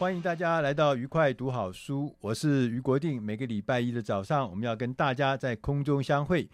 欢迎大家来到愉快读好书，我是于国定。每个礼拜一的早上，我们要跟大家在空中相会。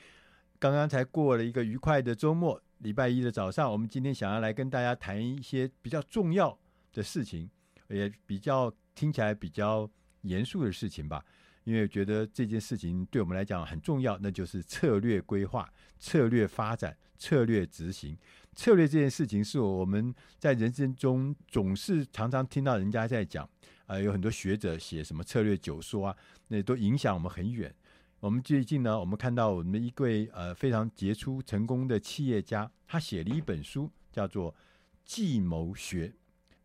刚刚才过了一个愉快的周末，礼拜一的早上，我们今天想要来跟大家谈一些比较重要的事情，也比较听起来比较严肃的事情吧。因为觉得这件事情对我们来讲很重要，那就是策略规划、策略发展、策略执行。策略这件事情是我们在人生中总是常常听到人家在讲，啊、呃，有很多学者写什么策略九说啊，那都影响我们很远。我们最近呢，我们看到我们的一位呃非常杰出成功的企业家，他写了一本书，叫做《计谋学》。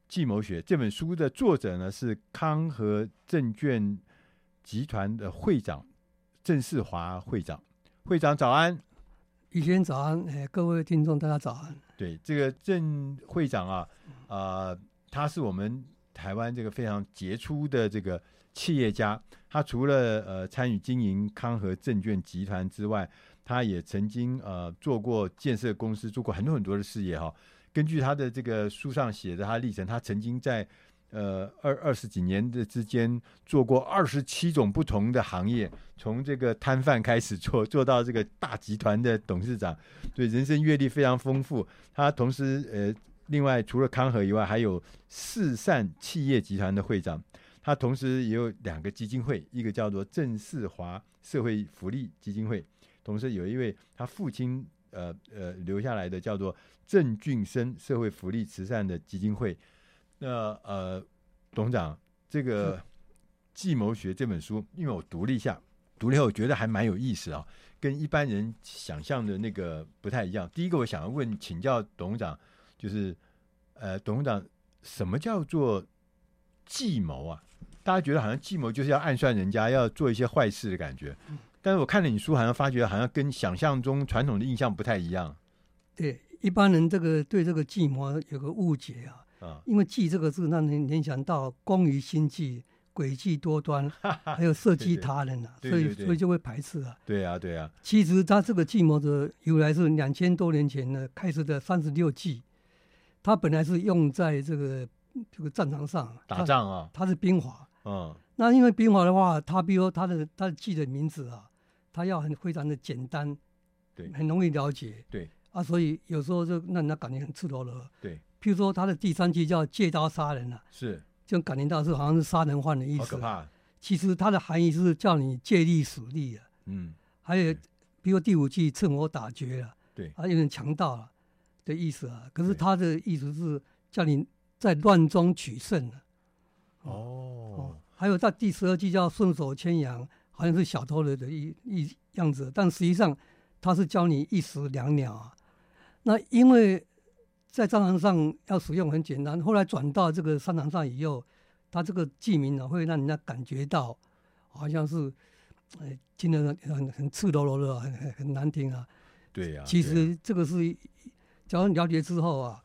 计谋学这本书的作者呢是康和证券。集团的会长郑世华会长，会长早安，宇轩早安，哎，各位听众大家早安。对，这个郑会长啊，啊、呃，他是我们台湾这个非常杰出的这个企业家。他除了呃参与经营康和证券集团之外，他也曾经呃做过建设公司，做过很多很多的事业哈。根据他的这个书上写的他历程，他曾经在。呃，二二十几年的之间，做过二十七种不同的行业，从这个摊贩开始做，做到这个大集团的董事长，所以人生阅历非常丰富。他同时，呃，另外除了康和以外，还有四善企业集团的会长。他同时也有两个基金会，一个叫做郑世华社会福利基金会，同时有一位他父亲呃呃留下来的叫做郑俊生社会福利慈善的基金会。那呃，董事长，这个《计谋学》这本书，因为我读了一下，读了以后我觉得还蛮有意思啊，跟一般人想象的那个不太一样。第一个，我想要问请教董事长，就是呃，董事长，什么叫做计谋啊？大家觉得好像计谋就是要暗算人家，要做一些坏事的感觉。但是我看了你书，好像发觉好像跟想象中传统的印象不太一样。对，一般人这个对这个计谋有个误解啊。啊，因为“计”这个字让人联想到工于心计、诡计多端，还有射击他人啊，对对对，所以所以就会排斥啊。对啊，对啊。其实他这个计谋的由来是两千多年前呢开始的三十六计，他本来是用在这个这个战场上打仗啊，他是兵法。嗯，那因为兵法的话，他比如他的他的计的名字啊，他要很非常的简单，对，很容易了解，对啊，所以有时候就让人家感觉很赤裸裸。对。譬如说，他的第三句叫借刀杀人啊，是就感觉到是好像是杀人犯的意思。好可怕！其实它的含义是叫你借力使力啊。嗯，还有比如第五句趁火打劫啊，对，还有点强盗啊的意思啊。可是他的意思是叫你在乱中取胜啊。哦，哦，还有在第十二句叫顺手牵羊，好像是小偷的的一一样子，但实际上他是教你一石两鸟啊。那因为。在战场上要使用很简单，后来转到这个商场上以后，他这个记名呢，会让人家感觉到好像是，呃，听得很很赤裸裸的，很很很难听啊。对呀、啊。其实这个是，假如你了解之后啊，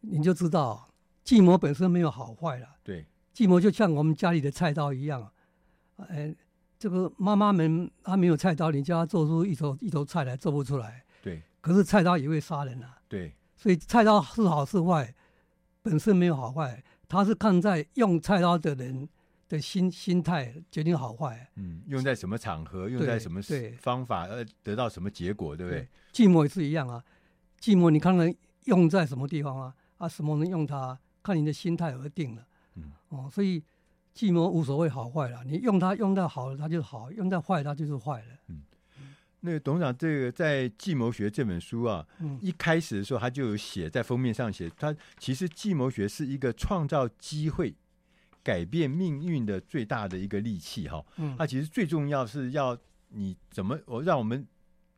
你就知道计谋本身没有好坏了。对。计谋就像我们家里的菜刀一样，哎，这个妈妈们她没有菜刀，你叫她做出一头一头菜来做不出来。对。可是菜刀也会杀人啊。对。所以菜刀是好是坏，本身没有好坏，它是看在用菜刀的人的心心态决定好坏。嗯，用在什么场合，用在什么方法，而得到什么结果，对不对？寂寞也是一样啊，寂寞你看看用在什么地方啊？啊，什么人用它，看你的心态而定了。嗯，哦，所以寂寞无所谓好坏了，你用它用到好了，它就好；用到坏，它就是坏了。嗯。那个董事长，这个在《计谋学》这本书啊，嗯，一开始的时候他就有写在封面上写，他其实计谋学是一个创造机会、改变命运的最大的一个利器哈。嗯，它其实最重要是要你怎么我让我们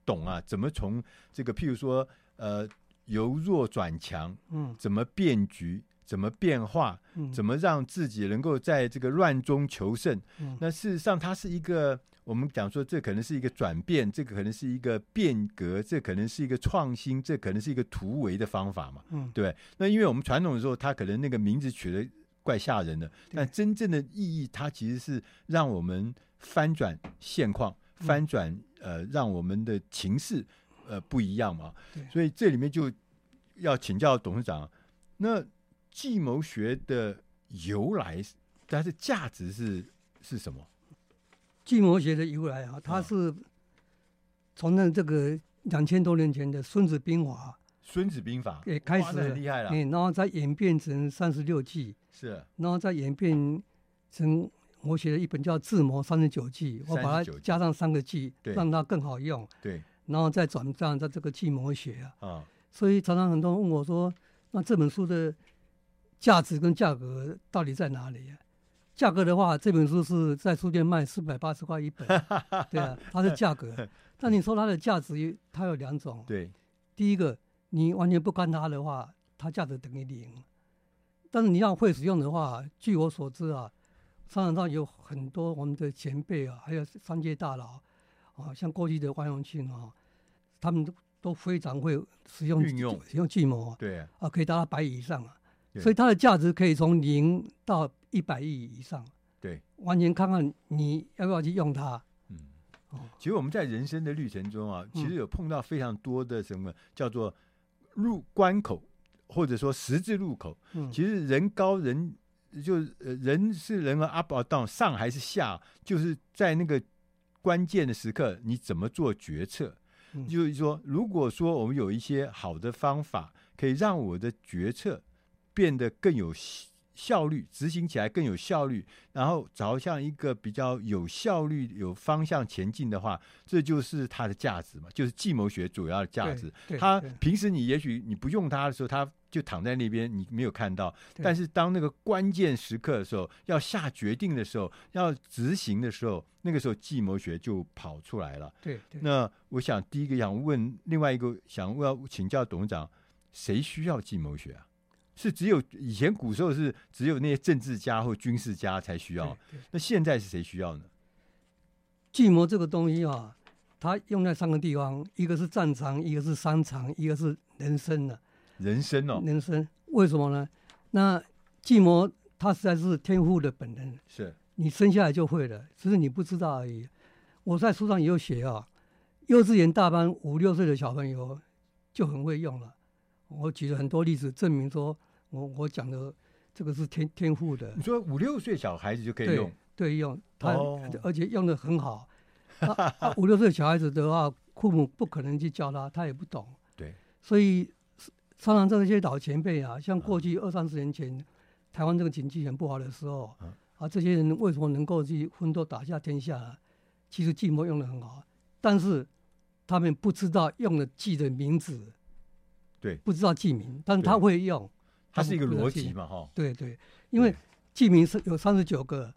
懂啊，怎么从这个譬如说呃由弱转强，嗯，怎么变局，怎么变化，嗯，怎么让自己能够在这个乱中求胜。嗯，那事实上，它是一个我们讲说，这可能是一个转变，这个可能是一个变革，这可能是一个创新，这可能是一个突围的方法嘛。嗯，对。那因为我们传统的时候，它可能那个名字取得怪吓人的，但真正的意义，它其实是让我们翻转现况，翻转呃，让我们的情势呃不一样嘛。所以这里面就要请教董事长，那计谋学的由来，它的价值是是什么？计谋学的由来啊，它是从那这个两千多年前的《孙子兵法》。《孙子兵法》也开始很厉害了，嗯，然后再演变成三十六计，是，然后再演变成我写了一本叫《智谋三十九计》，我把它加上三个计，让它更好用，对，然后再转战在这个计谋学啊，啊，所以常常很多人问我说，那这本书的价值跟价格到底在哪里啊？价格的话，这本书是在书店卖四百八十块一本，对啊，它是价格，但你说它的价值，它有两种，对，第一个。你完全不看它的话，它价值等于零。但是你要会使用的话，据我所知啊，商场上有很多我们的前辈啊，还有商界大佬啊，像过去的王永庆啊，他们都都非常会使用运用。使用计谋啊，对啊，啊可以达到百亿以上啊，所以它的价值可以从零到一百亿以上。对，完全看看你要不要去用它。嗯，其实我们在人生的旅程中啊，其实有碰到非常多的什么叫做。入关口，或者说十字路口，嗯、其实人高人就呃人是人和 up or down 上还是下，就是在那个关键的时刻，你怎么做决策？嗯、就是说，如果说我们有一些好的方法，可以让我的决策变得更有。效率执行起来更有效率，然后朝向一个比较有效率、有方向前进的话，这就是它的价值嘛，就是计谋学主要的价值。它平时你也许你不用它的时候，它就躺在那边，你没有看到。但是当那个关键时刻的时候，要下决定的时候，要执行的时候，那个时候计谋学就跑出来了。对，对。那我想第一个想问，另外一个想问要请教董事长，谁需要计谋学啊？是只有以前古时候是只有那些政治家或军事家才需要，那现在是谁需要呢？计谋这个东西啊，它用在三个地方，一个是战场，一个是商场，一个是人生呢、啊。人生哦，人生为什么呢？那计谋它实在是天赋的本能，是你生下来就会的，只是你不知道而已。我在书上也有写啊，幼稚园大班五六岁的小朋友就很会用了。我举了很多例子证明说，我我讲的这个是天天赋的。你说五六岁小孩子就可以用？对，对用，他、哦、而且用的很好。他啊、五六岁小孩子的话，父母不可能去教他，他也不懂。对，所以常常这些老前辈啊，像过去二三十年前，嗯、台湾这个经济很不好的时候，嗯、啊，这些人为什么能够去奋斗打下天下？其实计谋用的很好，但是他们不知道用了计的名字。对，不知道记名，但是他会用，它是一个逻辑嘛，哈。对对，因为记名是有三十九个，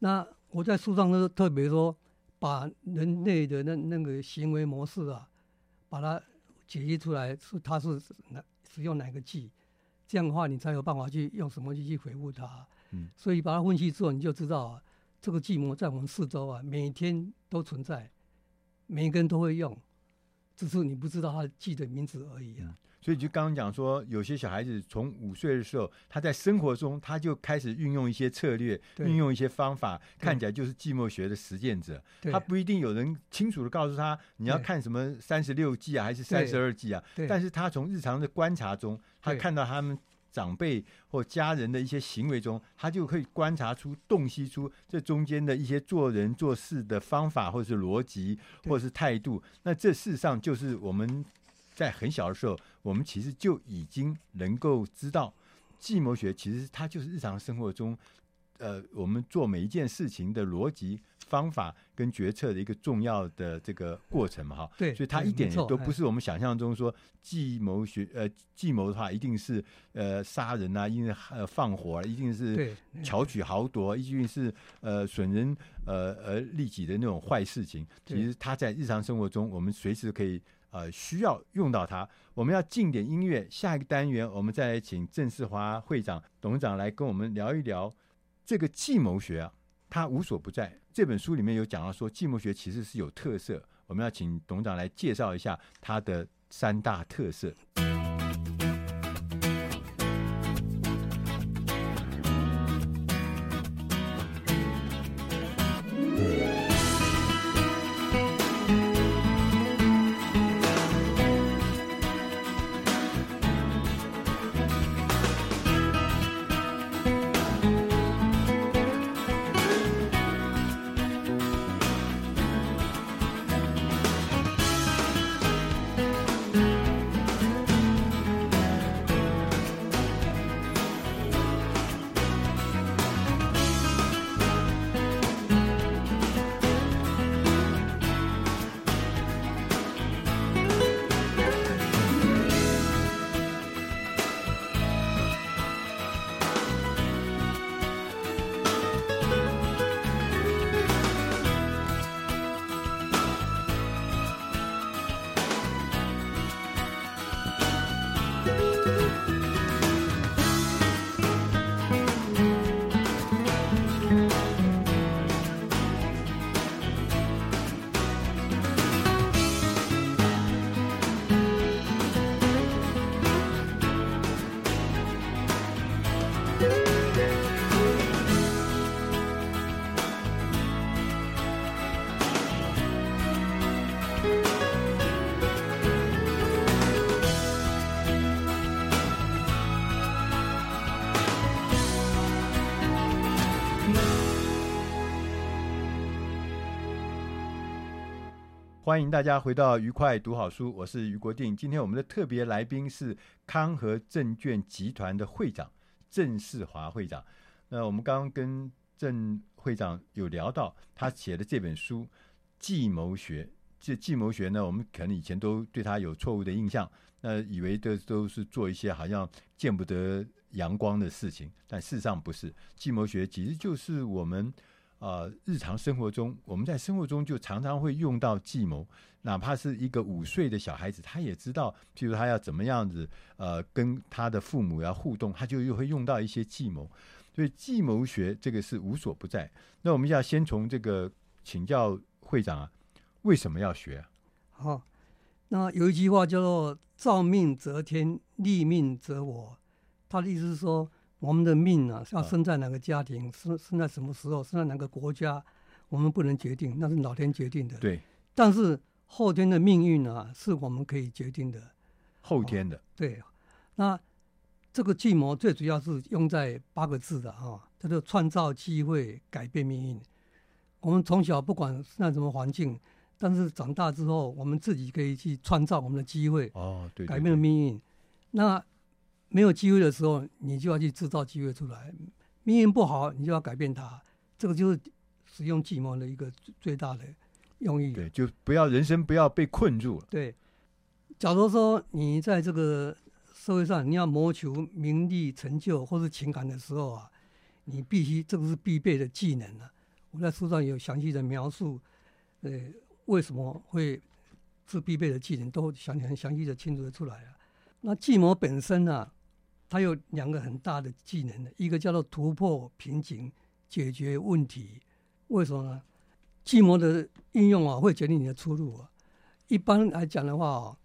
那我在书上都特别说，把人类的那那个行为模式啊，把它解析出来，是它是哪使用哪个记，这样的话你才有办法去用什么去去回复它。嗯，所以把它分析之后，你就知道啊，这个计谋在我们四周啊，每天都存在，每一个人都会用。只是你不知道他记的名字而已啊。所以就刚刚讲说，有些小孩子从五岁的时候，他在生活中他就开始运用一些策略，运用一些方法，看起来就是寂寞学的实践者。他不一定有人清楚的告诉他你要看什么三十六计啊，还是三十二计啊。但是他从日常的观察中，他看到他们。长辈或家人的一些行为中，他就可以观察出、洞悉出这中间的一些做人做事的方法，或者是逻辑，或者是态度。那这事实上就是我们在很小的时候，我们其实就已经能够知道，计谋学其实它就是日常生活中，呃，我们做每一件事情的逻辑方法跟决策的一个重要的这个过程嘛，哈。对，所以它一点也都不是我们想象中说计谋学呃计谋的话一定是呃杀人啊，一定是呃放火啊，一定是巧取豪夺，一定是呃损人呃呃利己的那种坏事情。其实它在日常生活中，我们随时可以呃需要用到它。我们要进点音乐，下一个单元我们再来请郑世华会长、董事长来跟我们聊一聊这个计谋学啊。它无所不在。这本书里面有讲到说，寂寞学其实是有特色。我们要请董事长来介绍一下它的三大特色。欢迎大家回到愉快读好书，我是于国定。今天我们的特别来宾是康和证券集团的会长郑世华会长。那我们刚刚跟郑会长有聊到他写的这本书《计谋学》。这计谋学呢，我们可能以前都对他有错误的印象，那以为这都是做一些好像见不得阳光的事情，但事实上不是。计谋学其实就是我们。呃，日常生活中，我们在生活中就常常会用到计谋，哪怕是一个五岁的小孩子，他也知道，譬如他要怎么样子，呃，跟他的父母要互动，他就又会用到一些计谋。所以计谋学这个是无所不在。那我们要先从这个请教会长啊，为什么要学啊？好，那有一句话叫做“造命则天，立命则我”，他的意思是说。我们的命啊，要生在哪个家庭，生、啊、生在什么时候，生在哪个国家，我们不能决定，那是老天决定的。对。但是后天的命运啊，是我们可以决定的。后天的。哦、对。那这个计谋最主要是用在八个字的啊，叫做创造机会，改变命运。我们从小不管是在什么环境，但是长大之后，我们自己可以去创造我们的机会。哦，对，对，对。改变了命运。那。没有机会的时候，你就要去制造机会出来。命运不好，你就要改变它。这个就是使用计谋的一个最大的用意。对，就不要人生不要被困住了。对，假如说你在这个社会上，你要谋求名利成就或是情感的时候啊，你必须这个是必备的技能啊。我在书上有详细的描述，呃，为什么会是必备的技能，都详很详细的清楚的出来了。那计谋本身呢、啊？它有两个很大的技能的，一个叫做突破瓶颈、解决问题。为什么呢？计谋的应用啊，会决定你的出路啊。一般来讲的话，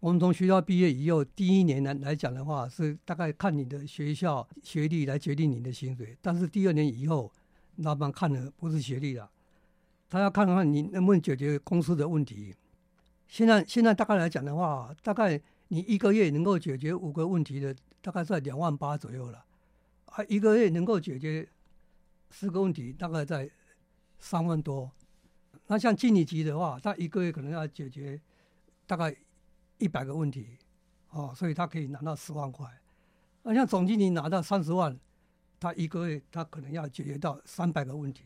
我们从学校毕业以后，第一年来来讲的话，是大概看你的学校学历来决定你的薪水。但是第二年以后，老板看的不是学历了，他要看看你能不能解决公司的问题。现在现在大概来讲的话，大概你一个月能够解决五个问题的。大概在两万八左右了，啊，一个月能够解决十个问题，大概在三万多。那像经理级的话，他一个月可能要解决大概一百个问题，哦，所以他可以拿到十万块。那像总经理拿到三十万，他一个月他可能要解决到三百个问题。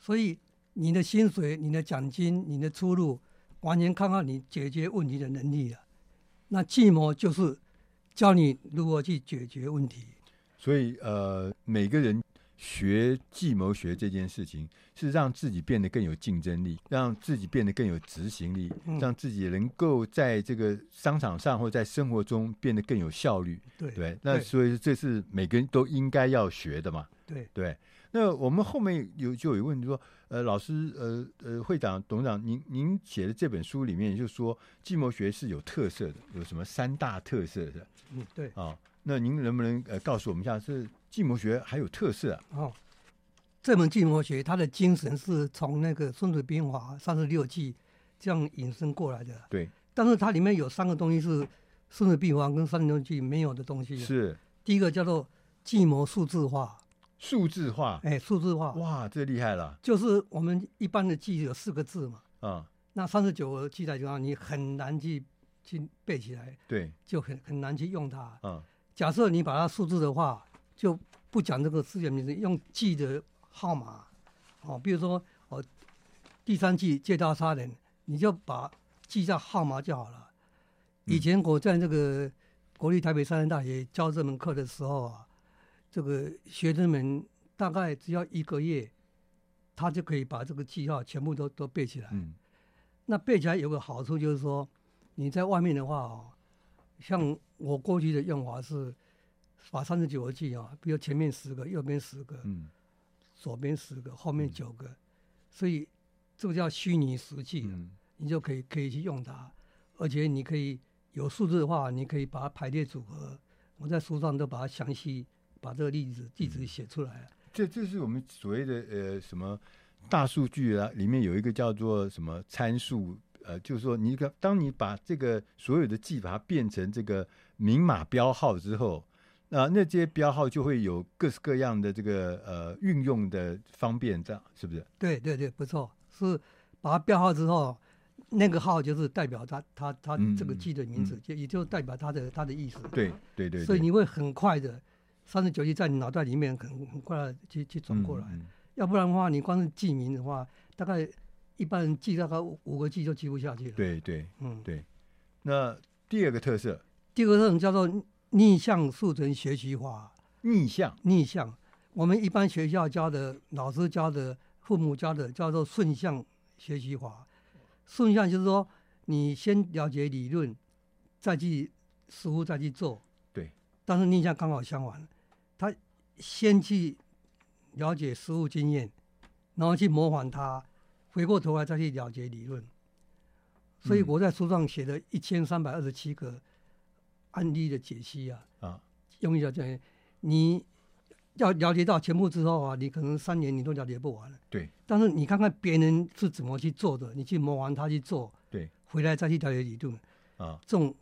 所以你的薪水、你的奖金、你的出路，完全看看你解决问题的能力了。那计谋就是教你如何去解决问题。所以，呃，每个人学计谋学这件事情，是让自己变得更有竞争力，让自己变得更有执行力，嗯、让自己能够在这个商场上或在生活中变得更有效率。对对，那所以这是每个人都应该要学的嘛。对对。那我们后面有就有问题说，呃，老师，呃呃，会长、董事长，您您写的这本书里面就说计谋学是有特色的，有什么三大特色的？嗯，对。啊、哦，那您能不能呃告诉我们一下，是计谋学还有特色啊？哦，这门计谋学它的精神是从那个《孙子兵法》三十六计这样引申过来的。对。但是它里面有三个东西是《孙子兵法》跟三十六计没有的东西。是。第一个叫做计谋数字化。数字化，哎，数字化，哇，这厉害了！就是我们一般的记有四个字嘛，啊、嗯，那三十九个记载就让你很难去去背起来，对，就很很难去用它。嗯，假设你把它数字的话，就不讲这个事件名字，用记的号码，哦，比如说哦，第三季借刀杀人，你就把记下号码就好了。以前我在那个国立台北山东大学教这门课的时候啊。这个学生们大概只要一个月，他就可以把这个记号全部都都背起来。嗯，那背起来有个好处就是说，你在外面的话哦，像我过去的用法是把三十九个记啊，比如前面十个，右边十个，嗯，左边十个，后面九个，所以这个叫虚拟实际，嗯，你就可以可以去用它，而且你可以有数字的话，你可以把它排列组合。我在书上都把它详细。把这个例子例子写出来，这这是我们所谓的呃什么大数据啊，里面有一个叫做什么参数，呃，就是说你个当你把这个所有的记把它变成这个明码标号之后，啊，那这些标号就会有各式各样的这个呃运用的方便，这样是不是？对对对，不错，是把它标号之后，那个号就是代表它它它这个记的名字，就、嗯嗯、也就代表它的它的意思。对对，对对，所以你会很快的。三十九计在你脑袋里面可能很快的去去转过来，要不然的话，你光是记名的话，大概一般人记大概五个计就记不下去了。对对，嗯对。那第二个特色，第二个特色叫做逆向速成学习法。逆向，逆向，我们一般学校教的、老师教的、父母教的叫做顺向学习法。顺向就是说，你先了解理论，再去实物，再去做。对。但是逆向刚好相反。他先去了解实物经验，然后去模仿他，回过头来再去了解理论。所以我在书上写了一千三百二十七个案例的解析啊，啊，用一下讲，你要了解到全部之后啊，你可能三年你都了解不完了。对。但是你看看别人是怎么去做的，你去模仿他去做，对，回来再去了解理论，啊，这种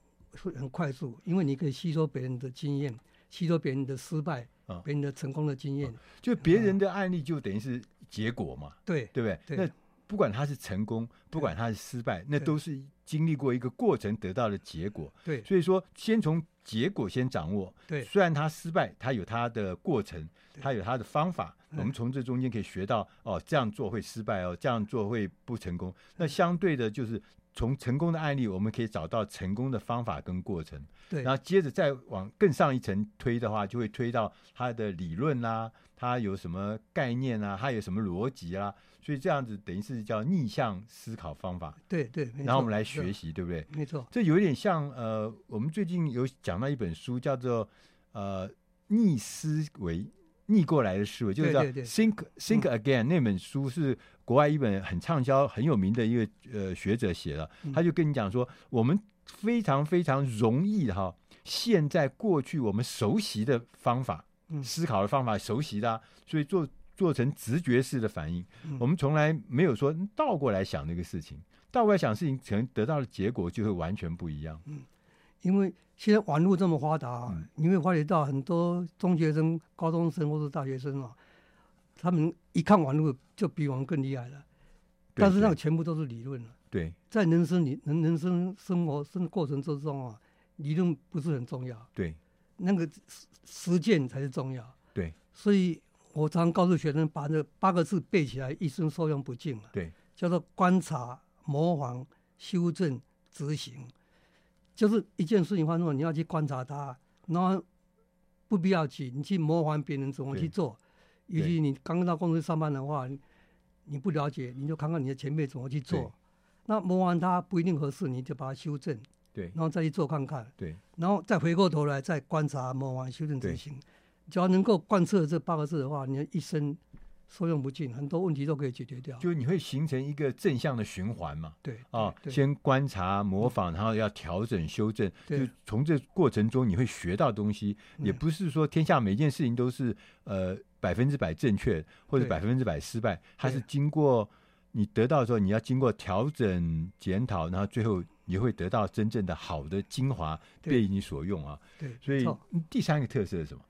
会很快速，因为你可以吸收别人的经验。吸收别人的失败啊，别人的成功的经验，就别人的案例就等于是结果嘛，对对不对？那不管他是成功，不管他是失败，那都是经历过一个过程得到的结果。对，所以说先从结果先掌握。对，虽然他失败，他有他的过程，他有他的方法，我们从这中间可以学到哦，这样做会失败哦，这样做会不成功。那相对的，就是。从成功的案例，我们可以找到成功的方法跟过程。对，然后接着再往更上一层推的话，就会推到它的理论啦、啊，他有什么概念啊，它有什么逻辑啊。所以这样子等于是叫逆向思考方法。对对，然后我们来学习，对不对？没错。这有点像呃，我们最近有讲到一本书，叫做呃逆思维。逆过来的思维，就是叫 think think again、嗯。那本书是国外一本很畅销、很有名的一个呃学者写的，他就跟你讲说，我们非常非常容易哈，现在过去我们熟悉的方法、思考的方法熟悉的、啊，所以做做成直觉式的反应。我们从来没有说倒过来想那个事情，倒过来想事情，可能得到的结果就会完全不一样。嗯，因为。现在网络这么发达你会发觉到很多中学生、高中生或者大学生啊，他们一看网络就比我们更厉害了。但是那个全部都是理论了。对，在人生里、人人生生活生过程之中啊，理论不是很重要。对，那个实实践才是重要。对，所以我常常告诉学生，把那八个字背起来，一生受用不尽了。对，叫做观察、模仿、修正、执行，就是一件事情发生了，你要去观察它，然后不必要去，你去模仿别人怎么去做。尤其你刚刚到公司上班的话，你不了解，你就看看你的前辈怎么去做。那模仿它不一定合适，你就把它修正。对，然后再去做看看。对，然后再回过头来再观察、模仿、修正、执行。只要能够贯彻这八个字的话，你的一生受用不尽，很多问题都可以解决掉。就是你会形成一个正向的循环嘛？对啊，先观察、模仿，然后要调整、修正。就从这过程中你会学到东西，也不是说天下每件事情都是呃百分之百正确或者百分之百失败，它是经过你得到的时候，你要经过调整、检讨，然后最后你会得到真正的好的精华被你所用啊。对，所以第三个特色是什么？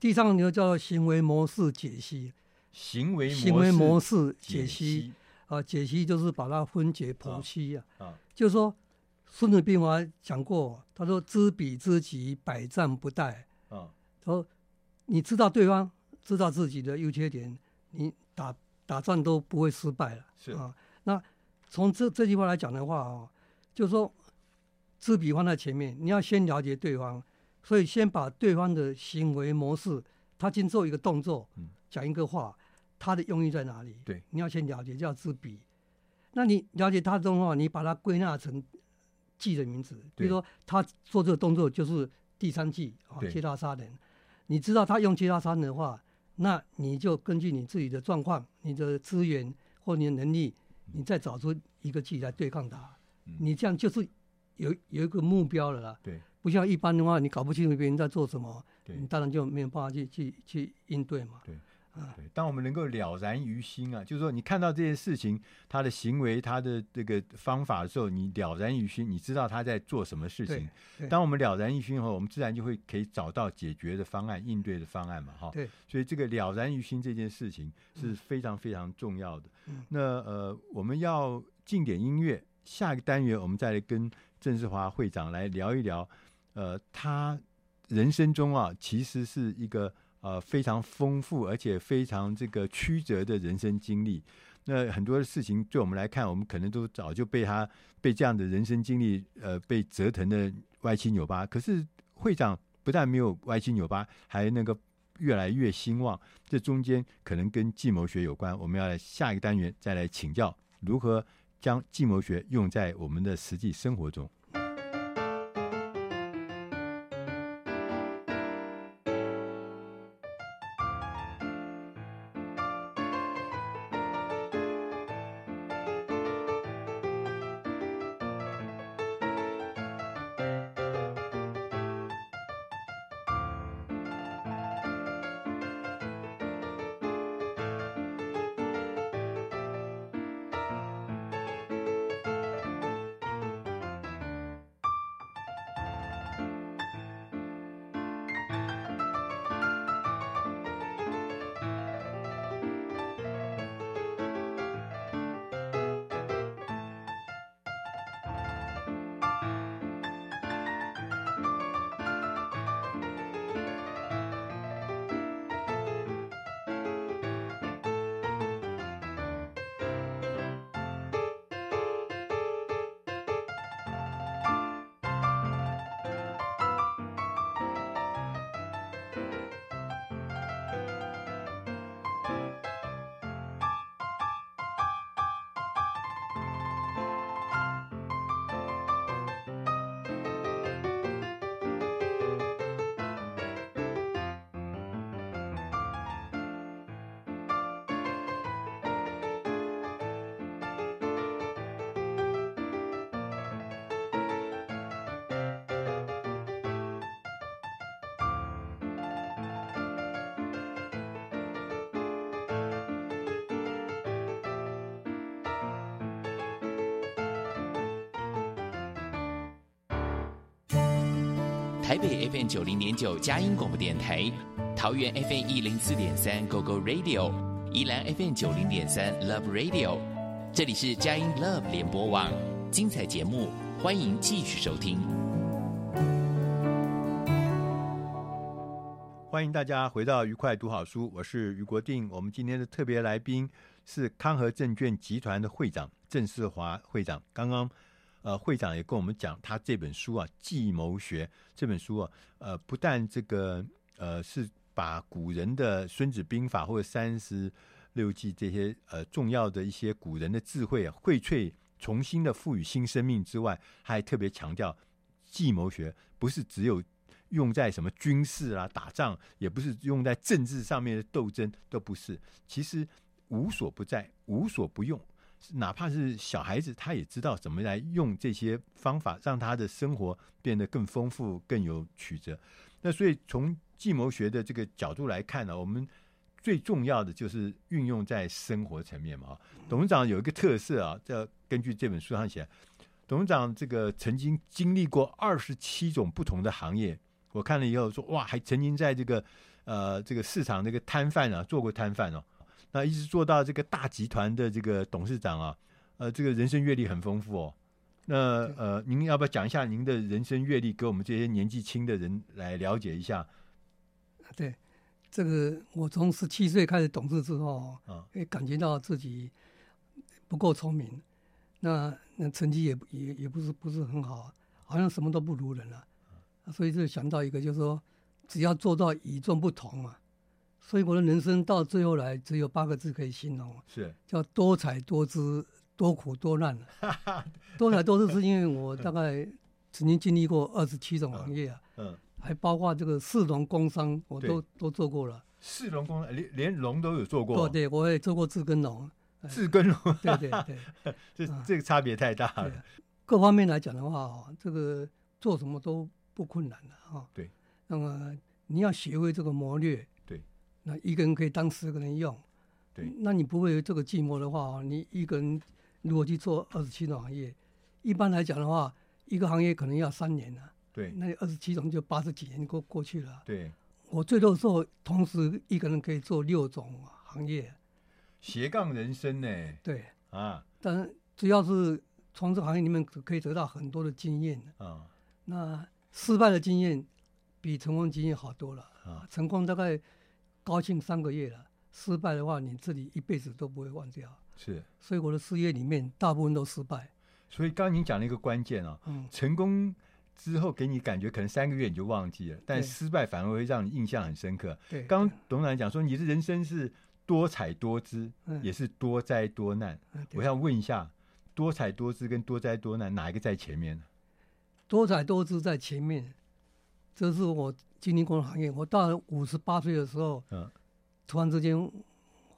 第三个就叫做行为模式解析，行为行为模式解析啊，解析就是把它分解剖析啊，啊，就是说《孙子兵法》讲过，他说知彼知己，百战不殆啊。他说你知道对方，知道自己的优缺点，你打打仗都不会失败了。是啊，那从这这句话来讲的话啊，就是说知彼放在前面，你要先了解对方。所以先把对方的行为模式，他先做一个动作，讲一个话，他的用意在哪里？对，你要先了解，叫知彼。那你了解他这种话，你把它归纳成记的名字。比如说，他做这个动作就是第三计啊，窃盗杀人。你知道他用切他杀人的话，那你就根据你自己的状况、你的资源或你的能力，你再找出一个计来对抗他。你这样就是有有一个目标了啦。对。不像一般的话，你搞不清楚别人在做什么，你当然就没有办法去去去应对嘛。对，啊，对。当我们能够了然于心啊，就是说你看到这件事情，他的行为，他的这个方法的时候，你了然于心，你知道他在做什么事情。当我们了然于心后，我们自然就会可以找到解决的方案、应对的方案嘛，哈。对。所以这个了然于心这件事情是非常非常重要的。嗯。那呃，我们要进点音乐，下一个单元我们再来跟郑世华会长来聊一聊。呃，他人生中啊，其实是一个呃非常丰富而且非常这个曲折的人生经历。那很多的事情，对我们来看，我们可能都早就被他被这样的人生经历呃被折腾的歪七扭八。可是会长不但没有歪七扭八，还那个越来越兴旺。这中间可能跟计谋学有关。我们要来下一个单元再来请教如何将计谋学用在我们的实际生活中。台北 FM 九零点九佳音广播电台，桃园 FM 一零四点三 GO GO Radio，宜兰 FM 九零点三 Love Radio，这里是佳音 Love 联播网，精彩节目，欢迎继续收听。欢迎大家回到愉快读好书，我是于国定。我们今天的特别来宾是康和证券集团的会长郑世华会长。刚刚呃，会长也跟我们讲，他这本书啊，《计谋学》这本书啊，呃，不但这个呃是把古人的《孙子兵法》或者三十六计这些呃重要的一些古人的智慧啊荟萃，重新的赋予新生命之外，还特别强调计谋学不是只有。用在什么军事啊，打仗，也不是用在政治上面的斗争，都不是。其实无所不在，无所不用。哪怕是小孩子，他也知道怎么来用这些方法，让他的生活变得更丰富、更有曲折。那所以从计谋学的这个角度来看呢，我们最重要的就是运用在生活层面嘛。董事长有一个特色啊，这根据这本书上写，董事长这个曾经经历过二十七种不同的行业。我看了以后说哇，还曾经在这个呃这个市场那个摊贩啊做过摊贩哦，那一直做到这个大集团的这个董事长啊，呃，这个人生阅历很丰富哦。那呃，您要不要讲一下您的人生阅历，给我们这些年纪轻的人来了解一下？对，这个我从十七岁开始懂事之后啊，也感觉到自己不够聪明，那那成绩也也也不是不是很好，好像什么都不如人了，啊。所以就想到一个，就是说，只要做到与众不同嘛。所以我的人生到最后来，只有八个字可以形容，是叫多彩多姿、多苦多难。多彩多姿是因为我大概曾经经历过二十七种行业啊，嗯，还包括这个四农工商，我都都做过了。四农工连连农都有做过。对对，我也做过自耕农。自耕农，对对对，这这个差别太大了。各方面来讲的话，这个做什么都。不困难的哈，对。那么你要学会这个谋略，对。那一个人可以当十个人用，对。那你不会有这个寂寞的话，你一个人如果去做二十七种行业，一般来讲的话，一个行业可能要三年呢，对。那二十七种就八十几年过过去了，对。我最多的时候，同时一个人可以做六种行业，斜杠人生呢？对啊。但是只要是从这行业里面可以得到很多的经验啊，那。失败的经验比成功经验好多了啊！成功大概高兴三个月了，失败的话你自己一辈子都不会忘掉。是，所以我的事业里面大部分都失败。所以刚刚您讲了一个关键啊，嗯，成功之后给你感觉可能三个月你就忘记了，但失败反而会让你印象很深刻。对，刚刚董事长讲说你的人生是多彩多姿，嗯，也是多灾多难。我想问一下，多彩多姿跟多灾多难哪一个在前面呢？多彩多姿在前面，这是我经历过的行业。我到了五十八岁的时候，嗯，突然之间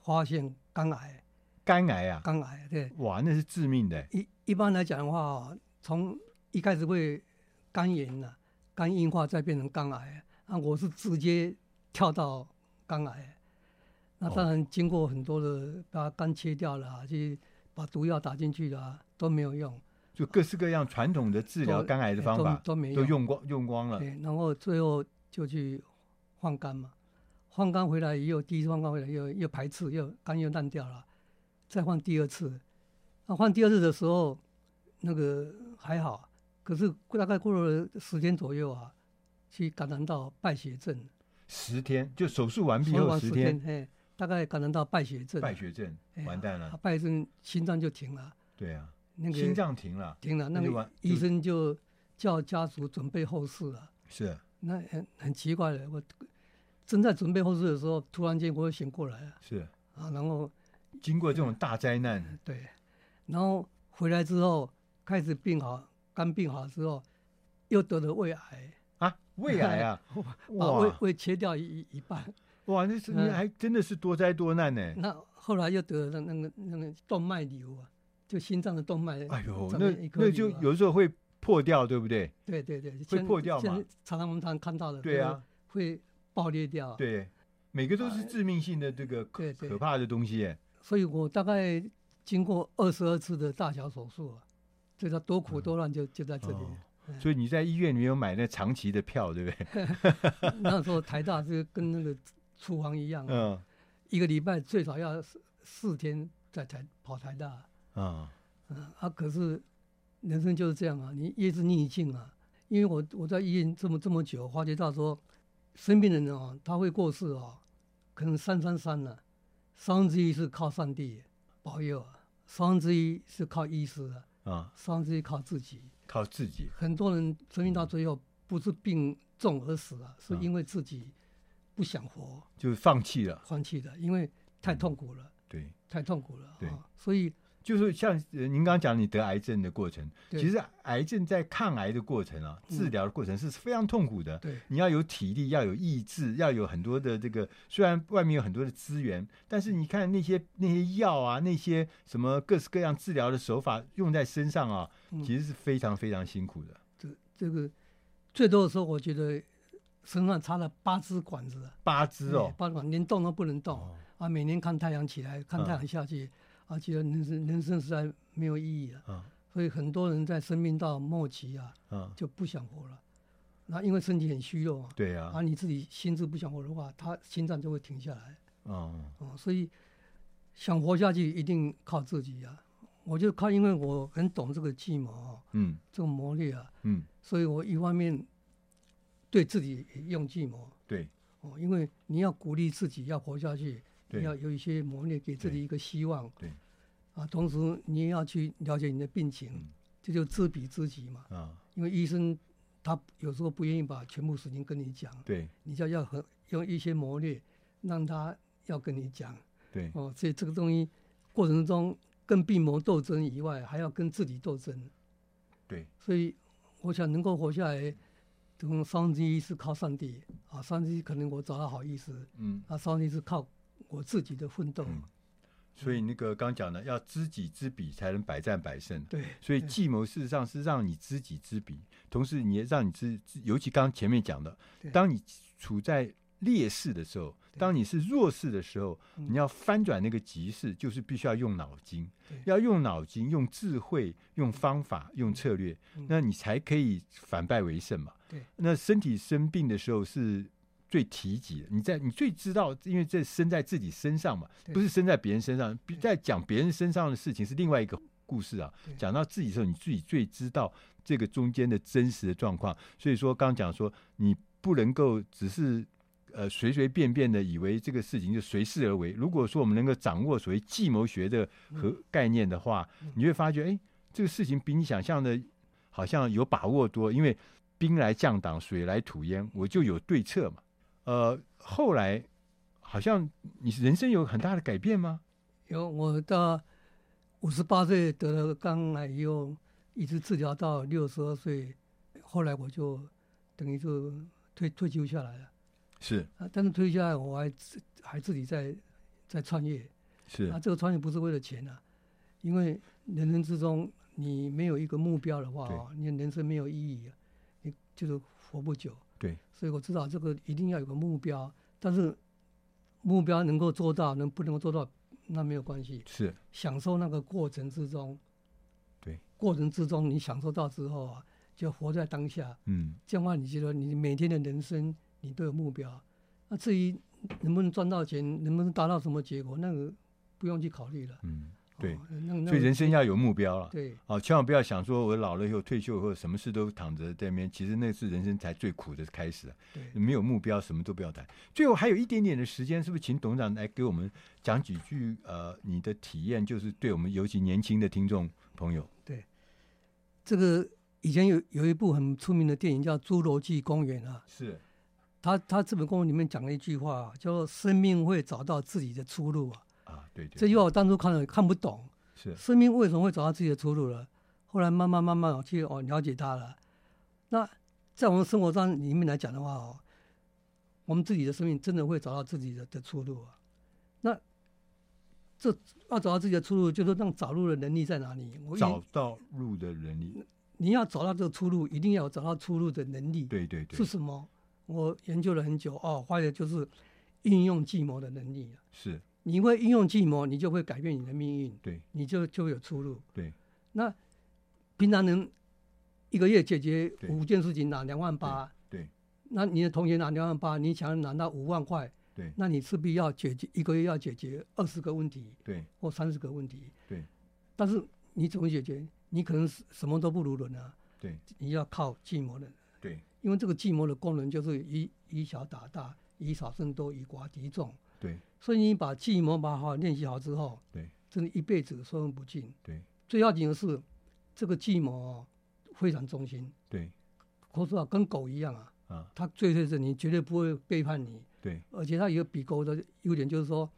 发现肝癌，肝癌啊，肝癌，对，哇，那是致命的。一一般来讲的话，从一开始会肝炎了，肝硬化再变成肝癌，那我是直接跳到肝癌。那当然经过很多的把肝切掉了，去把毒药打进去了，都没有用。就各式各样传统的治疗肝癌的方法都，都没都用光用光了。对，然后最后就去换肝嘛，换肝回来又第一次换肝回来又又排斥，又肝又烂掉了，再换第二次。那换第二次的时候，那个还好，可是大概过了十天左右啊，去感染到败血症。十天就手术完毕后十天，哎，大概感染到败血症。败血症，完蛋了。败血症，心脏就停了。对啊。那个心脏停了，停了，那个医生就叫家属准备后事了。是，那很很奇怪的，我正在准备后事的时候，突然间我又醒过来了。是啊，然后经过这种大灾难，对，然后回来之后开始病好，肝病好之后又得了胃癌啊，胃癌啊，把胃胃切掉一一半。哇，那是你还真的是多灾多难呢。那后来又得了那个那个动脉瘤啊。就心脏的动脉，哎呦，那那就有时候会破掉，对不对？对对对，会破掉嘛。常常我们常看到的，对啊，会爆裂掉。对，每个都是致命性的这个可可怕的东西。所以我大概经过二十二次的大小手术啊，这叫多苦多难，就就在这里。所以你在医院里面有买那长期的票，对不对？那时候台大是跟那个厨房一样，嗯，一个礼拜最少要四四天在台跑台大。啊，嗯啊，可是人生就是这样啊，你越是逆境啊，因为我我在医院这么这么久，发觉到说，生病的人哦，他会过世哦，可能三三三了，三分之一是靠上帝保佑，三分之一是靠医师啊，三分之一靠自己，靠自己。很多人生病到最后不是病重而死了，是因为自己不想活，就是放弃了，放弃了，因为太痛苦了，对，太痛苦了，对，所以。就是像您刚刚讲你得癌症的过程，其实癌症在抗癌的过程啊，治疗的过程是非常痛苦的。对，你要有体力，要有意志，要有很多的这个。虽然外面有很多的资源，但是你看那些那些药啊，那些什么各式各样治疗的手法用在身上啊，其实是非常非常辛苦的。这这个最多的时候，我觉得身上插了八支管子，八支哦，八支管连动都不能动啊！每年看太阳起来，看太阳下去。而且人生人生实在没有意义了，啊，所以很多人在生命到末期啊，啊就不想活了。那因为身体很虚弱嘛，对呀，啊，你自己心智不想活的话，他心脏就会停下来。哦，哦，所以想活下去一定靠自己呀，啊。我就靠，因为我很懂这个计谋啊，嗯，这个谋略啊，嗯，所以我一方面对自己用计谋，对，哦，因为你要鼓励自己要活下去。你要有一些磨练，给自己一个希望。对，啊，同时你也要去了解你的病情，嗯、这就知彼知己嘛。啊，因为医生他有时候不愿意把全部事情跟你讲。对，你就要和用一些磨练，让他要跟你讲。对，哦，所以这个东西过程中跟病魔斗争以外，还要跟自己斗争。对，所以我想能够活下来，从上帝是靠上帝啊，上帝可能我找到好意思，嗯，啊，上帝是靠。我自己的奋斗、嗯，所以那个刚讲的，要知己知彼，才能百战百胜。对，所以计谋事实上是让你知己知彼，同时你也让你知，尤其刚前面讲的，当你处在劣势的时候，当你是弱势的时候，你要翻转那个局势，就是必须要用脑筋，要用脑筋，用智慧，用方法，用策略，那你才可以反败为胜嘛。对，那身体生病的时候是。最提及的，你在你最知道，因为这生在自己身上嘛，不是生在别人身上。在讲别人身上的事情是另外一个故事啊。讲到自己的时候，你自己最知道这个中间的真实的状况。所以说，刚讲说你不能够只是呃随随便便的以为这个事情就随势而为。如果说我们能够掌握所谓计谋学的和概念的话，你会发觉，哎，这个事情比你想象的好像有把握多。因为兵来将挡，水来土掩，我就有对策嘛。呃，后来好像你是人生有很大的改变吗？有，我到五十八岁得了肝癌以后，一直治疗到六十二岁，后来我就等于就退退休下来了。是啊，但是退休下来我还还自己在在创业。是啊，这个创业不是为了钱啊，因为人生之中你没有一个目标的话啊，你的人生没有意义啊，你就是活不久。对，所以我知道这个一定要有个目标，但是目标能够做到，能不能够做到，那没有关系。是享受那个过程之中，对，过程之中你享受到之后啊，就活在当下。嗯，这样的话，你觉得你每天的人生你都有目标。那至于能不能赚到钱，能不能达到什么结果，那个不用去考虑了。嗯。对，所以人生要有目标了。对，哦，千万不要想说我老了以后退休以后什么事都躺着在那边，其实那是人生才最苦的开始。对，没有目标，什么都不要谈。最后还有一点点的时间，是不是请董事长来给我们讲几句？呃，你的体验就是对我们尤其年轻的听众朋友。对，这个以前有有一部很出名的电影叫《侏罗纪公园》啊，是他他这本公文里面讲了一句话，叫做“生命会找到自己的出路”啊。对对，这句话我当初看了看不懂，是生命为什么会找到自己的出路了？后来慢慢慢慢去哦了解它了。那在我们生活上里面来讲的话哦，我们自己的生命真的会找到自己的的出路啊。那这要找到自己的出路，就是让找路的能力在哪里？我找到路的能力，你要找到这个出路，一定要找到出路的能力。对对对，是什么？我研究了很久哦，发现就是运用计谋的能力是。你会运用计谋，你就会改变你的命运。对，你就就有出路。对，那平常人一个月解决五件事情拿两万八。对，那你的同学拿两万八，你想拿到五万块。对，那你势必要解决一个月要解决二十个问题。对，或三十个问题。对，但是你怎么解决？你可能什么都不如人啊。对，你要靠计谋的。对，因为这个计谋的功能就是以以小打大，以少胜多，以寡敌众。对，所以你把计谋把好练习好之后，对，真的一辈子说用不尽。对，最要紧的是这个计谋哦，非常忠心。对，说实话，跟狗一样啊。啊，它追随着你，绝对不会背叛你。对，而且它有个比狗的优点，就是说，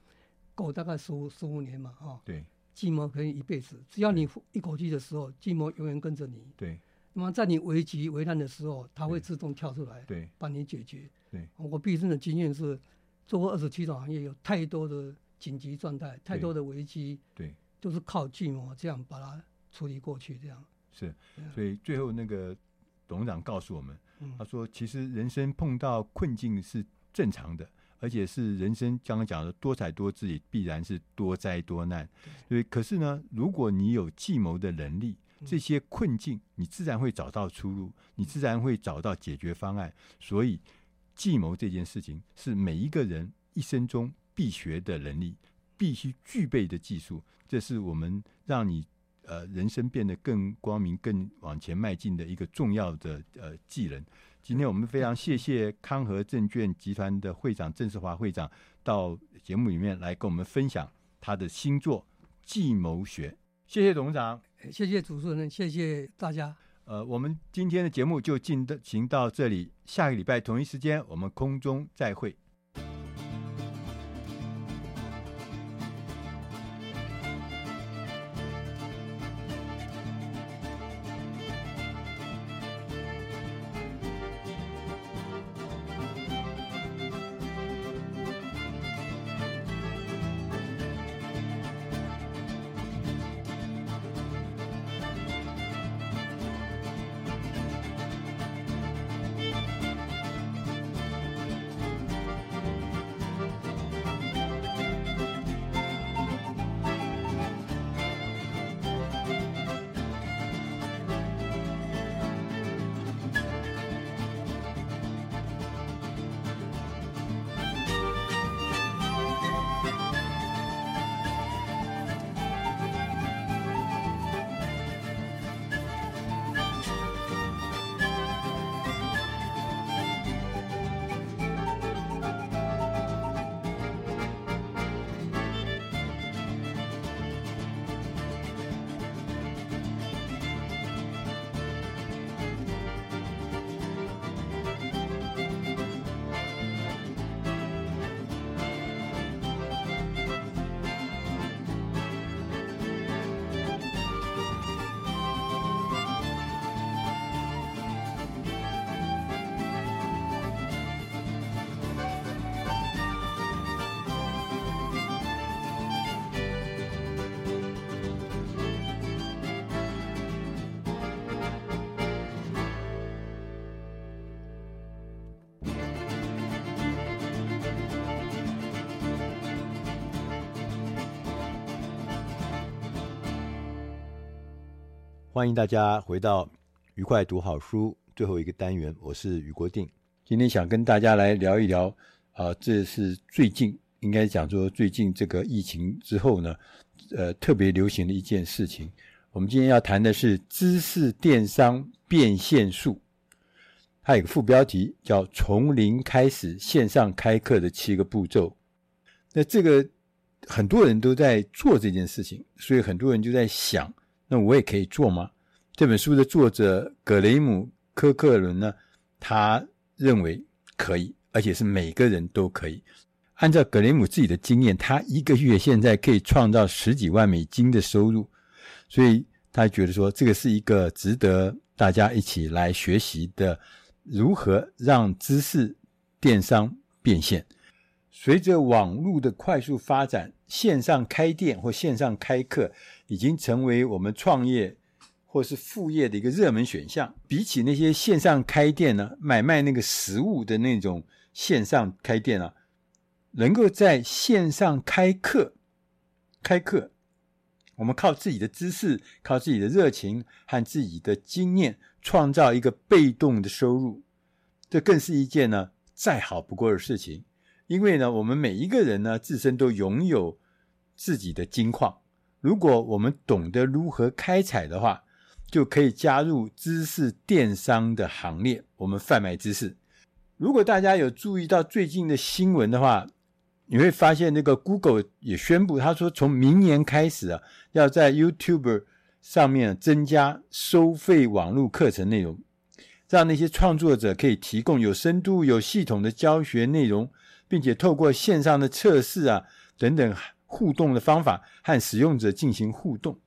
狗大概十五十五年嘛，哈。对，计谋可以一辈子，只要你一口气的时候，计谋永远跟着你。对。那么在你危急危难的时候，它会自动跳出来，对，帮你解决。对，我毕生的经验是，做过二十七种行业，有太多的紧急状态，太多的危机，对，就是靠计谋这样把它处理过去，这样。是，所以最后那个董事长告诉我们，嗯，他说，其实人生碰到困境是正常的，而且是人生刚刚讲的多彩多姿，也必然是多灾多难。所以，可是呢，如果你有计谋的能力。这些困境，你自然会找到出路，你自然会找到解决方案。所以，计谋这件事情是每一个人一生中必学的能力，必须具备的技术。这是我们让你呃人生变得更光明、更往前迈进的一个重要的呃技能。今天我们非常谢谢康和证券集团的会长郑世华会长到节目里面来跟我们分享他的新作《计谋学》。谢谢董事长。谢谢主持人，谢谢大家。呃，我们今天的节目就进的行到这里，下个礼拜同一时间我们空中再会。欢迎大家回到愉快读好书最后一个单元，我是余国定。今天想跟大家来聊一聊，啊、这是最近应该讲说最近这个疫情之后呢，呃，特别流行的一件事情。我们今天要谈的是知识电商变现术，它有个副标题叫“从零开始线上开课的七个步骤”。那这个很多人都在做这件事情，所以很多人就在想。那我也可以做吗？这本书的作者格雷姆·科克伦呢，他认为可以，而且是每个人都可以。按照格雷姆自己的经验，他一个月现在可以创造十几万美金的收入，所以他觉得说这个是一个值得大家一起来学习的，如何让知识电商变现。随着网络的快速发展，线上开店或线上开课已经成为我们创业或是副业的一个热门选项。比起那些线上开店呢，买卖那个实物的那种线上开店啊，能够在线上开课，开课，我们靠自己的知识、靠自己的热情和自己的经验，创造一个被动的收入，这更是一件呢再好不过的事情。因为呢，我们每一个人呢，自身都拥有自己的金矿。如果我们懂得如何开采的话，就可以加入知识电商的行列。我们贩卖知识。如果大家有注意到最近的新闻的话，你会发现那个 Google 也宣布，他说从明年开始啊，要在 YouTube 上面增加收费网络课程内容，让那些创作者可以提供有深度、有系统的教学内容，并且透过线上的测试啊等等互动的方法和使用者进行互动。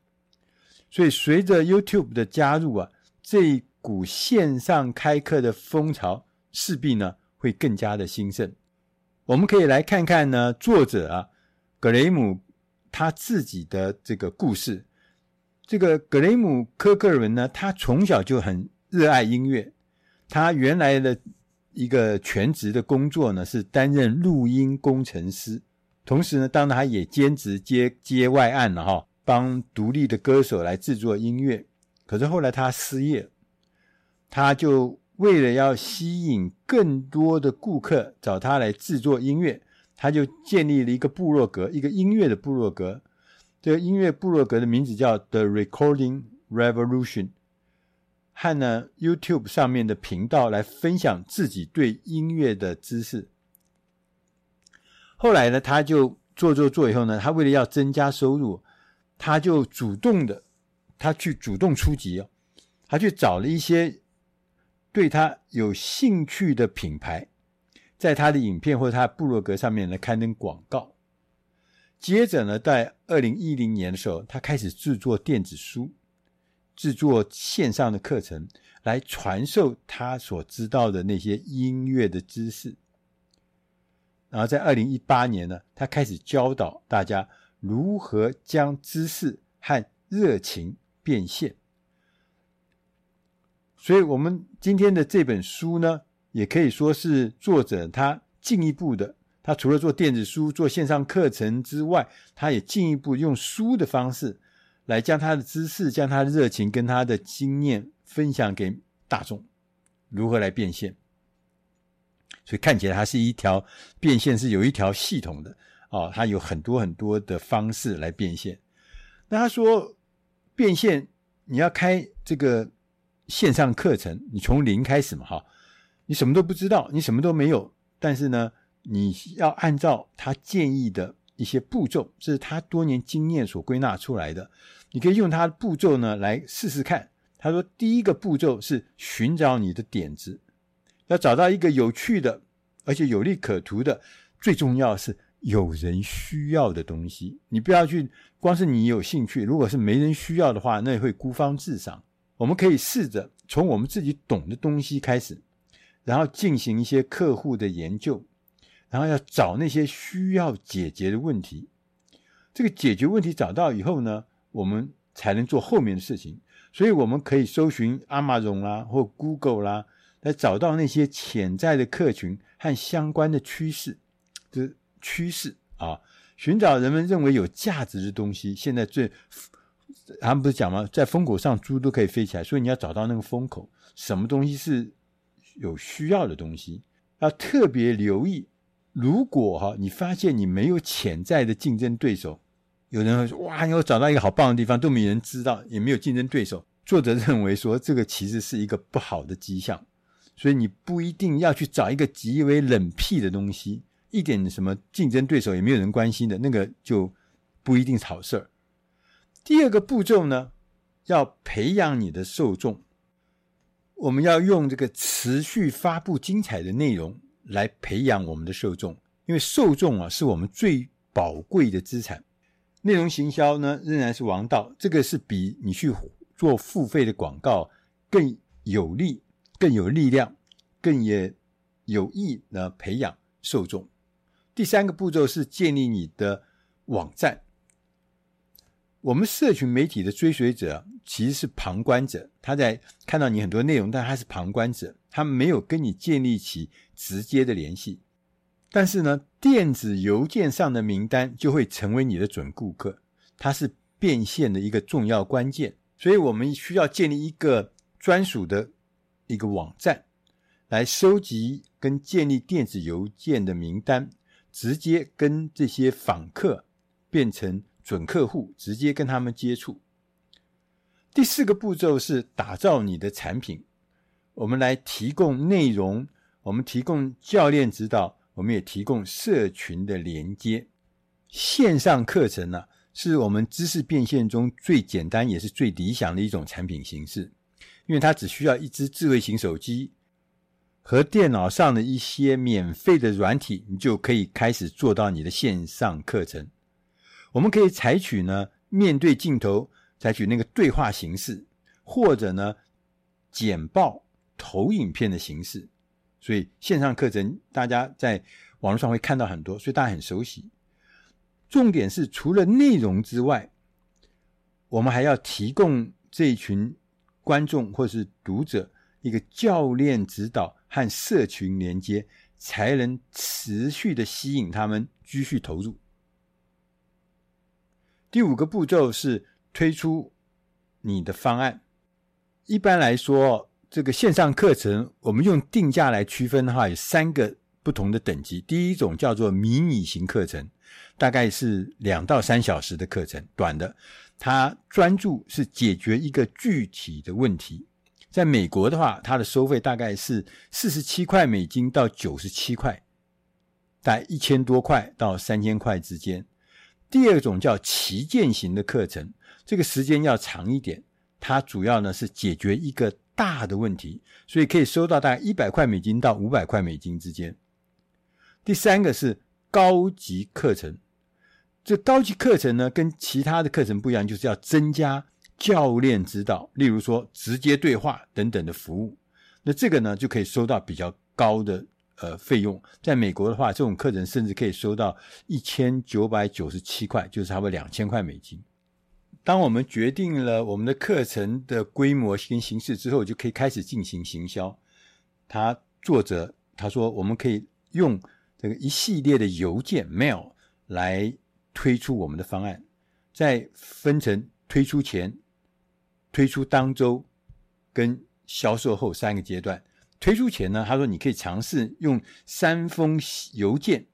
所以，随着 YouTube 的加入啊，这一股线上开课的风潮势必呢会更加的兴盛。我们可以来看看呢，作者啊，格雷姆他自己的这个故事。这个格雷姆科克伦呢，他从小就很热爱音乐。他原来的一个全职的工作呢，是担任录音工程师，同时呢，当然他也兼职接接外案了哈。帮独立的歌手来制作音乐，可是后来他失业，他就为了要吸引更多的顾客找他来制作音乐，他就建立了一个部落格，一个音乐的部落格。这个音乐部落格的名字叫 The Recording Revolution，和呢 YouTube 上面的频道来分享自己对音乐的知识。后来呢，他就做做做以后呢，他为了要增加收入。他就主动的，他去主动出击哦，他去找了一些对他有兴趣的品牌，在他的影片或者他的部落格上面来刊登广告。接着呢，在二零一零年的时候，他开始制作电子书，制作线上的课程，来传授他所知道的那些音乐的知识。然后在二零一八年呢，他开始教导大家。如何将知识和热情变现？所以，我们今天的这本书呢，也可以说是作者他进一步的。他除了做电子书、做线上课程之外，他也进一步用书的方式来将他的知识、将他的热情跟他的经验分享给大众。如何来变现？所以看起来，它是一条变现是有一条系统的。哦，他有很多很多的方式来变现。那他说，变现你要开这个线上课程，你从零开始嘛，哈，你什么都不知道，你什么都没有，但是呢，你要按照他建议的一些步骤，这是他多年经验所归纳出来的。你可以用他的步骤呢来试试看。他说，第一个步骤是寻找你的点子，要找到一个有趣的而且有利可图的，最重要是。有人需要的东西，你不要去光是你有兴趣。如果是没人需要的话，那也会孤芳自赏。我们可以试着从我们自己懂的东西开始，然后进行一些客户的研究，然后要找那些需要解决的问题。这个解决问题找到以后呢，我们才能做后面的事情。所以我们可以搜寻 Amazon 啦，或 Google 啦，来找到那些潜在的客群和相关的趋势。就是趋势啊，寻找人们认为有价值的东西。现在最，他们不是讲吗？在风口上，猪都可以飞起来。所以你要找到那个风口，什么东西是有需要的东西，要特别留意。如果哈，你发现你没有潜在的竞争对手，有人会说：“哇，你要找到一个好棒的地方，都没人知道，也没有竞争对手。”作者认为说，这个其实是一个不好的迹象。所以你不一定要去找一个极为冷僻的东西。一点什么竞争对手也没有人关心的那个就不一定是好事儿。第二个步骤呢，要培养你的受众。我们要用这个持续发布精彩的内容来培养我们的受众，因为受众啊是我们最宝贵的资产。内容行销呢仍然是王道，这个是比你去做付费的广告更有利、更有力量、更也有益呢培养受众。第三个步骤是建立你的网站。我们社群媒体的追随者其实是旁观者，他在看到你很多内容，但他是旁观者，他没有跟你建立起直接的联系。但是呢，电子邮件上的名单就会成为你的准顾客，它是变现的一个重要关键。所以我们需要建立一个专属的一个网站，来收集跟建立电子邮件的名单。直接跟这些访客变成准客户，直接跟他们接触。第四个步骤是打造你的产品，我们来提供内容，我们提供教练指导，我们也提供社群的连接。线上课程呢、是我们知识变现中最简单也是最理想的一种产品形式，因为它只需要一支智慧型手机和电脑上的一些免费的软体，你就可以开始做到你的线上课程。我们可以采取呢，面对镜头。采取那个对话形式，或者呢简报投影片的形式，所以线上课程大家在网络上会看到很多，所以大家很熟悉。重点是除了内容之外，我们还要提供这群观众或是读者一个教练指导和社群连接，才能持续的吸引他们继续投入。第五个步骤是。推出你的方案。一般来说，这个线上课程，我们用定价来区分的话，有三个不同的等级。第一种叫做迷你型课程，大概是两到三小时的课程，短的。它专注是解决一个具体的问题。在美国的话，它的收费大概是四十七块美金到九十七块，大概一千多块到三千块之间。第二种叫旗舰型的课程。这个时间要长一点，它主要呢是解决一个大的问题，所以可以收到大概一百块美金到五百块美金之间。第三个是高级课程，这高级课程呢跟其他的课程不一样，就是要增加教练指导，例如说直接对话等等的服务。那这个呢就可以收到比较高的呃费用。在美国的话，这种课程甚至可以收到一千九百九十七块，就是差不多两千块美金。当我们决定了我们的课程的规模跟形式之后，就可以开始进行行销。他作者他说，我们可以用这个一系列的邮件 mail 来推出我们的方案，再分成推出前、推出当周跟销售后三个阶段。推出前呢，他说你可以尝试用三封邮件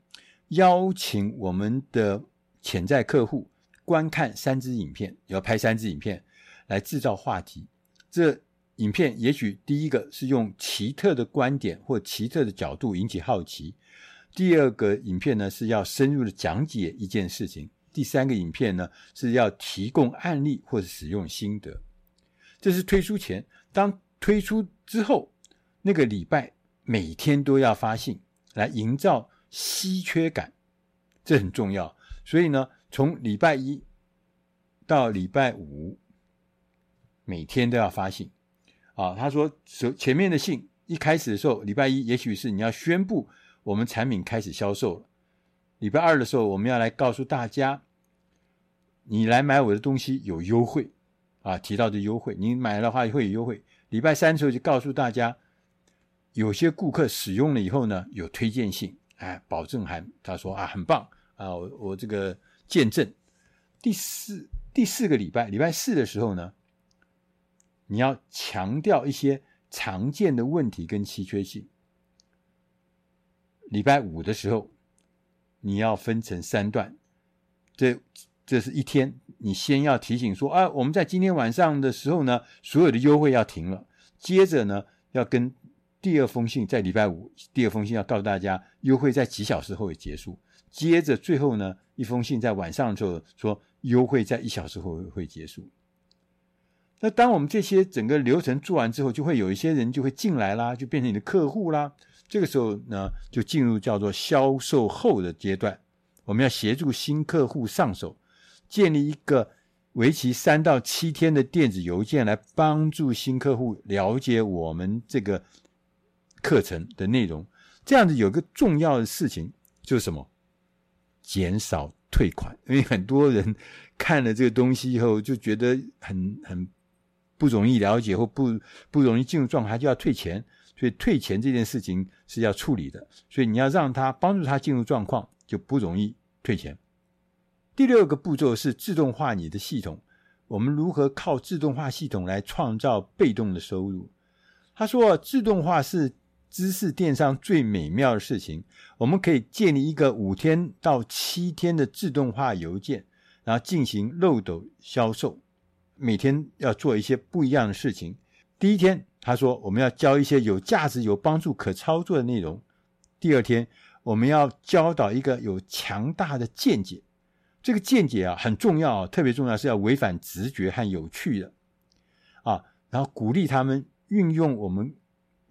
邀请我们的潜在客户。观看三支影片，要拍三支影片来制造话题。这影片也许第一个是用奇特的观点或奇特的角度引起好奇，第二个影片呢是要深入的讲解一件事情，第三个影片呢是要提供案例或者使用心得。这是推出前，当推出之后，那个礼拜每天都要发信来营造稀缺感，这很重要。所以呢。从礼拜一到礼拜五，每天都要发信啊。他说，前面的信一开始的时候，礼拜一也许是你要宣布我们产品开始销售了。礼拜二的时候，我们要来告诉大家，你来买我的东西有优惠啊，提到的优惠，你买的话会有优惠。礼拜三的时候就告诉大家，有些顾客使用了以后呢，有推荐信，哎，保证函。他说啊，很棒啊，我我这个。见证第四第四个礼拜，礼拜四的时候呢，你要强调一些常见的问题跟稀缺性。礼拜五的时候，你要分成三段，这这是一天，你先要提醒说啊，我们在今天晚上的时候呢，所有的优惠要停了。接着呢，要跟第二封信，在礼拜五第二封信要告诉大家，优惠在几小时后会结束。接着最后呢，一封信在晚上的时候说优惠在一小时后会结束。那当我们这些整个流程做完之后，就会有一些人就会进来啦，就变成你的客户啦。这个时候呢，就进入叫做销售后的阶段。我们要协助新客户上手，建立一个为期三到七天的电子邮件，来帮助新客户了解我们这个课程的内容。这样子有个重要的事情就是什么？减少退款，因为很多人看了这个东西以后就觉得很很不容易了解或不不容易进入状态，他就要退钱。所以退钱这件事情是要处理的，所以你要让他帮助他进入状况，就不容易退钱。第六个步骤是自动化你的系统，我们如何靠自动化系统来创造被动的收入？他说，自动化是。知识电商最美妙的事情，我们可以建立一个五天到七天的自动化邮件，然后进行漏斗销售，每天要做一些不一样的事情。第一天，他说我们要教一些有价值、有帮助、可操作的内容；第二天，我们要教导一个有强大的见解。这个见解啊很重要啊，特别重要是要违反直觉和有趣的啊。然后鼓励他们运用我们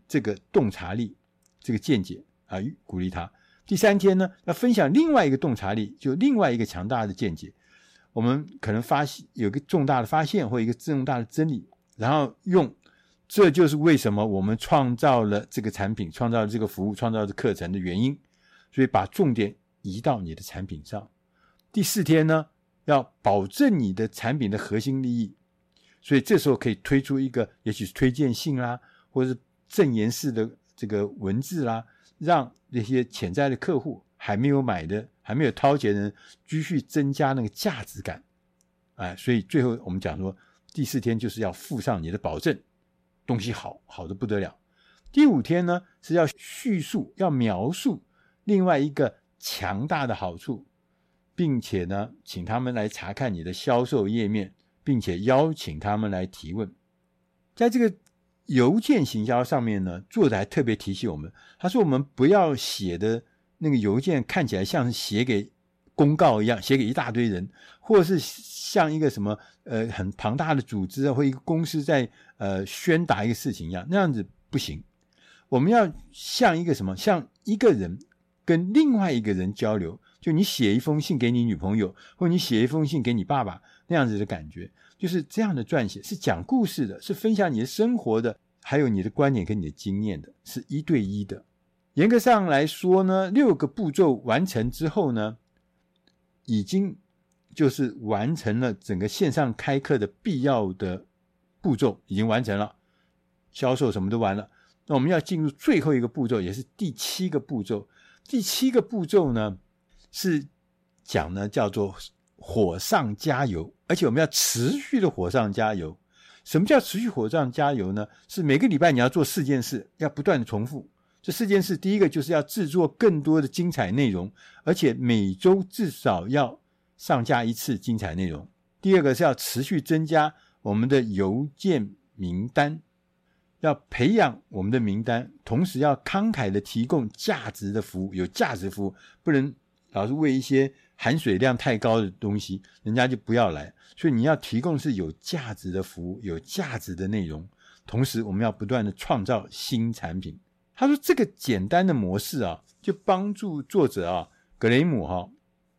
这个洞察力，这个见解啊，鼓励他。第三天呢，要分享另外一个洞察力，就另外一个强大的见解。我们可能发现有个重大的发现或一个重大的真理，然后用，这就是为什么我们创造了这个产品、创造了这个服务、创造了课程的原因。所以把重点移到你的产品上。第四天呢，要保证你的产品的核心利益。所以这时候可以推出一个，也许是推荐信啦，或者是证言式的这个文字啦，让那些潜在的客户还没有买的。还没有掏钱的人，继续增加那个价值感，哎，所以最后我们讲说，第四天就是要附上你的保证，东西好，好的不得了。第五天呢，是要叙述，要描述另外一个强大的好处，并且呢，请他们来查看你的销售页面，并且邀请他们来提问。在这个邮件行销上面呢，作者还特别提醒我们，他说我们不要写的。那个邮件看起来像是写给公告一样，写给一大堆人，或者是像一个什么呃很庞大的组织啊，或一个公司在呃宣达一个事情一样，那样子不行。我们要像一个什么，像一个人跟另外一个人交流，就你写一封信给你女朋友，或你写一封信给你爸爸，那样子的感觉，就是这样的撰写，是讲故事的，是分享你的生活的，还有你的观点跟你的经验的，是一对一的。严格上来说呢，六个步骤完成之后呢，已经就是完成了整个线上开课的必要的步骤，已经完成了，销售什么都完了。那我们要进入最后一个步骤，也是第七个步骤。第七个步骤呢，是讲呢叫做火上加油，而且我们要持续的火上加油。什么叫持续火上加油呢？是每个礼拜你要做四件事，要不断的重复。这四件事，第一个就是要制作更多的精彩内容，而且每周至少要上架一次精彩内容。第二个是要持续增加我们的邮件名单，要培养我们的名单，同时要慷慨的提供价值的服务，有价值服务，不能老是为一些含水量太高的东西，人家就不要来。所以你要提供是有价值的服务，有价值的内容，同时我们要不断的创造新产品。他说：“这个简单的模式啊，就帮助作者啊，格雷姆哈、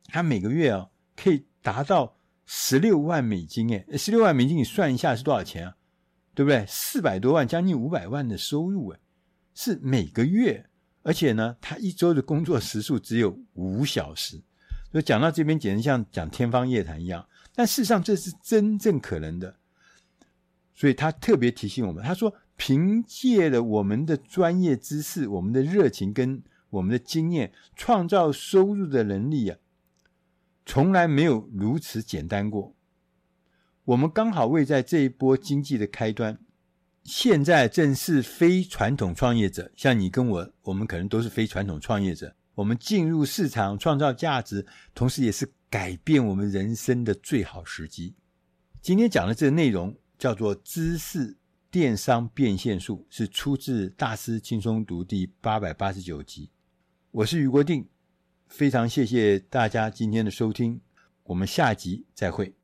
他每个月啊可以达到十六万美金，诶，十六万美金你算一下是多少钱啊？对不对？四百多万，将近五百万的收入，诶，是每个月，而且呢，他一周的工作时数只有五小时。所以讲到这边，简直像讲天方夜谭一样。但事实上，这是真正可能的。所以他特别提醒我们，他说。”凭借了我们的专业知识、我们的热情跟我们的经验，创造收入的能力啊，从来没有如此简单过。我们刚好位在这一波经济的开端，现在正是非传统创业者，像你跟我，我们可能都是非传统创业者。我们进入市场创造价值，同时也是改变我们人生的最好时机。今天讲的这个内容叫做知识。电商变现术是出自《大师轻松读》第八百八十九集。我是余国定，非常谢谢大家今天的收听，我们下集再会。